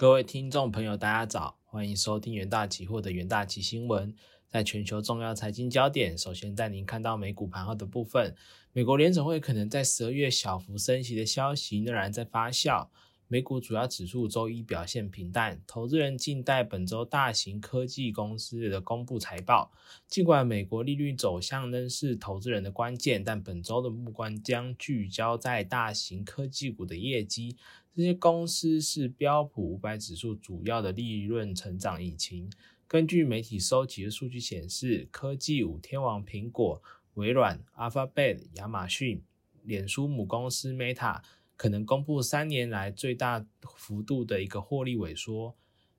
各位听众朋友，大家早，欢迎收听元大期货的元大期新闻。在全球重要财经焦点，首先带您看到美股盘后的部分。美国联总会可能在十二月小幅升息的消息仍然在发酵。美股主要指数周一表现平淡，投资人静待本周大型科技公司的公布财报。尽管美国利率走向仍是投资人的关键，但本周的目光将聚焦在大型科技股的业绩。这些公司是标普五百指数主要的利润成长引擎。根据媒体收集的数据显示，科技五天王苹果、微软、Alphabet、亚马逊、脸书母公司 Meta。可能公布三年来最大幅度的一个获利萎缩。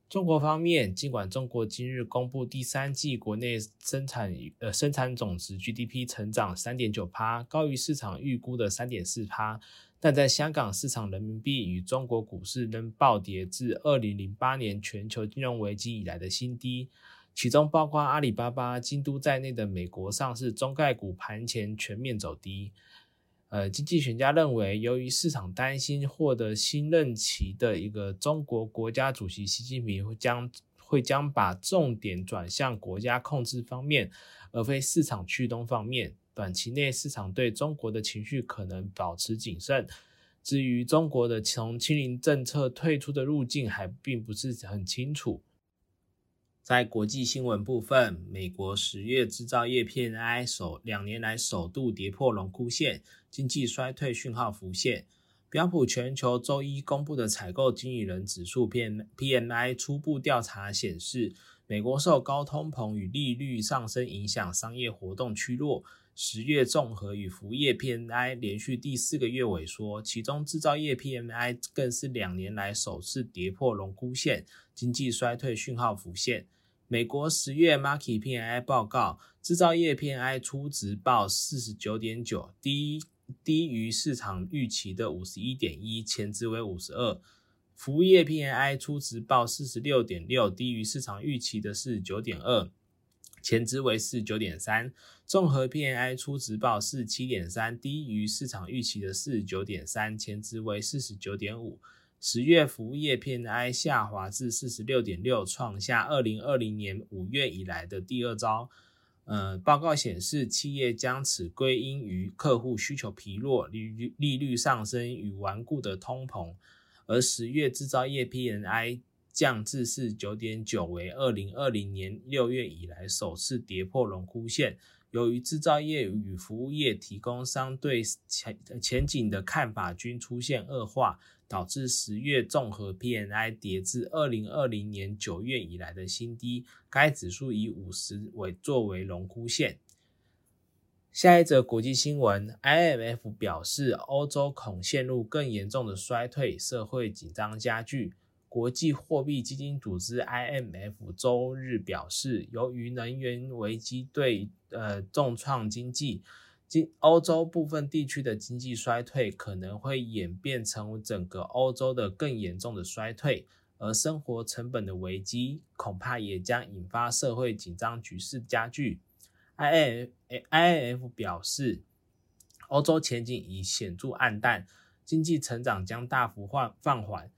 中国方面，尽管中国今日公布第三季国内生产呃生产总值 GDP 成长三点九趴，高于市场预估的三点四趴，但在香港市场人民币与中国股市仍暴跌至二零零八年全球金融危机以来的新低，其中包括阿里巴巴、京都在内的美国上市中概股盘前全面走低。呃，经济学家认为，由于市场担心获得新任期的一个中国国家主席习近平会将会将把重点转向国家控制方面，而非市场驱动方面，短期内市场对中国的情绪可能保持谨慎。至于中国的从清零政策退出的路径，还并不是很清楚。在国际新闻部分，美国十月制造业 PMI 首两年来首度跌破龙枯线，经济衰退讯号浮现。标普全球周一公布的采购经理人指数 PMI 初步调查显示，美国受高通膨与利率上升影响，商业活动趋弱。十月综合与服务业 PMI 连续第四个月萎缩，其中制造业 PMI 更是两年来首次跌破龙枯线，经济衰退讯号浮现。美国十月 Markit PMI 报告，制造业 PMI 初值报四十九点九，低低于市场预期的五十一点一，前值为五十二。服务业 PMI 初值报四十六点六，低于市场预期的四十九点二，前值为四十九点三。综合 P N I 初值报四十七点三，低于市场预期的四十九点三，前值为四十九点五。十月服务业 P N I 下滑至四十六点六，创下二零二零年五月以来的第二招。呃，报告显示，企业将此归因于客户需求疲弱、利率利率上升与顽固的通膨。而十月制造业 P N I 降至四十九点九，为二零二零年六月以来首次跌破龙枯线。由于制造业与服务业提供商对前前景的看法均出现恶化。导致十月综合 PNI 跌至二零二零年九月以来的新低，该指数以五十为作为龙枯线。下一则国际新闻，IMF 表示欧洲恐陷入更严重的衰退，社会紧张加剧。国际货币基金组织 IMF 周日表示，由于能源危机对呃重创经济。经欧洲部分地区的经济衰退可能会演变成整个欧洲的更严重的衰退，而生活成本的危机恐怕也将引发社会紧张局势加剧。IMF 表示，欧洲前景已显著暗淡，经济成长将大幅放放缓，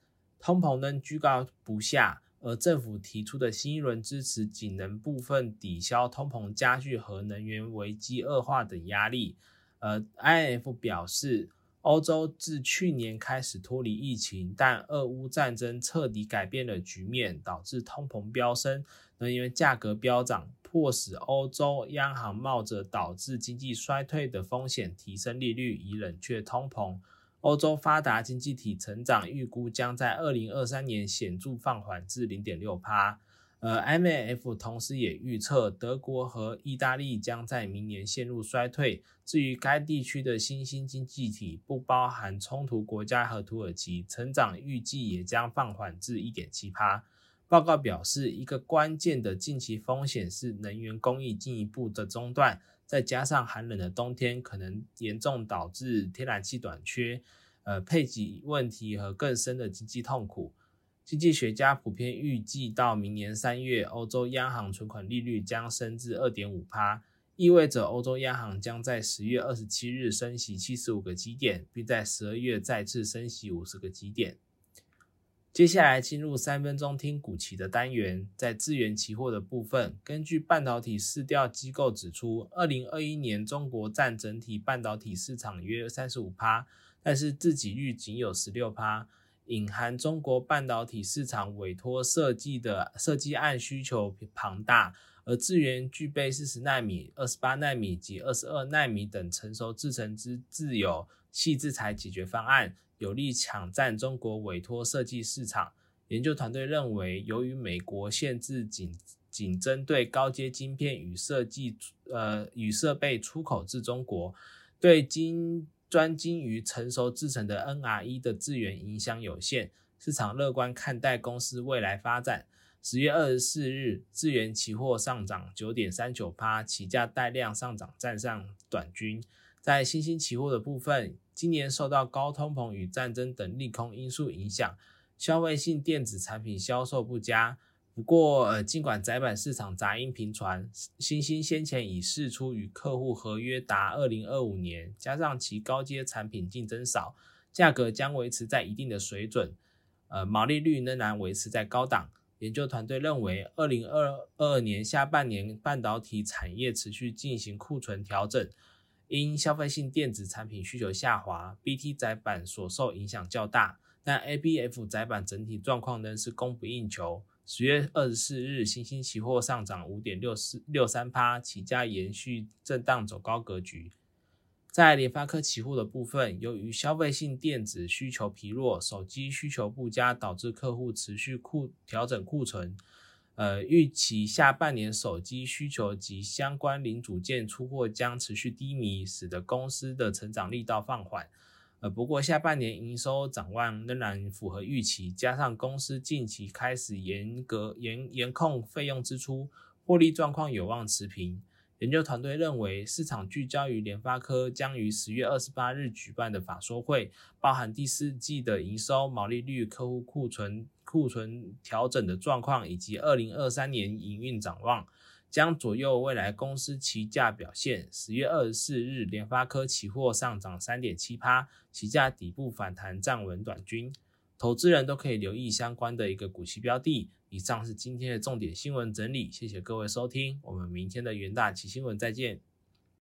通膨仍居高不下。而政府提出的新一轮支持仅能部分抵消通膨加剧和能源危机恶化等压力。而 I N F 表示，欧洲自去年开始脱离疫情，但俄乌战争彻底改变了局面，导致通膨飙升，能源价格飙涨，迫使欧洲央行冒着导致经济衰退的风险提升利率，以冷却通膨。欧洲发达经济体成长预估将在二零二三年显著放缓至零点六帕。呃，MAF 同时也预测德国和意大利将在明年陷入衰退。至于该地区的新兴经济体，不包含冲突国家和土耳其，成长预计也将放缓至一点七帕。报告表示，一个关键的近期风险是能源供应进一步的中断。再加上寒冷的冬天，可能严重导致天然气短缺、呃配给问题和更深的经济痛苦。经济学家普遍预计，到明年三月，欧洲央行存款利率将升至二点五帕，意味着欧洲央行将在十月二十七日升息七十五个基点，并在十二月再次升息五十个基点。接下来进入三分钟听股期的单元，在资源期货的部分，根据半导体市调机构指出，二零二一年中国占整体半导体市场约三十五趴，但是自给率仅有十六趴，隐含中国半导体市场委托设计的设计案需求庞大，而智源具备四十纳米、二十八纳米及二十二纳米等成熟制程之自有细制裁解决方案。有力抢占中国委托设计市场。研究团队认为，由于美国限制仅仅针对高阶晶片与设计呃与设备出口至中国，对晶专精于成熟制成的 NRE 的资源影响有限。市场乐观看待公司未来发展。十月二十四日，智源期货上涨九点三九趴，起价带量上涨，站上短均。在新兴期货的部分。今年受到高通膨与战争等利空因素影响，消费性电子产品销售不佳。不过，呃，尽管窄板市场杂音频传，新兴先前已释出与客户合约达二零二五年，加上其高阶产品竞争少，价格将维持在一定的水准，呃，毛利率仍然维持在高档。研究团队认为，二零二二年下半年半导体产业持续进行库存调整。因消费性电子产品需求下滑，BT 载板所受影响较大，但 ABF 载板整体状况仍是供不应求。十月二十四日，新兴期货上涨五点六四六三趴，起价延续震荡走高格局。在联发科期货的部分，由于消费性电子需求疲弱，手机需求不佳，导致客户持续库调整库存。呃，预期下半年手机需求及相关零组件出货将持续低迷，使得公司的成长力道放缓。呃，不过下半年营收展望仍然符合预期，加上公司近期开始严格严严控费用支出，获利状况有望持平。研究团队认为，市场聚焦于联发科将于十月二十八日举办的法说会，包含第四季的营收、毛利率、客户库存库存调整的状况，以及二零二三年营运展望，将左右未来公司期价表现。十月二十四日，联发科期货上涨三点七趴，期价底部反弹站稳短均，投资人都可以留意相关的一个股息标的。以上是今天的重点新闻整理，谢谢各位收听，我们明天的元大旗新闻再见。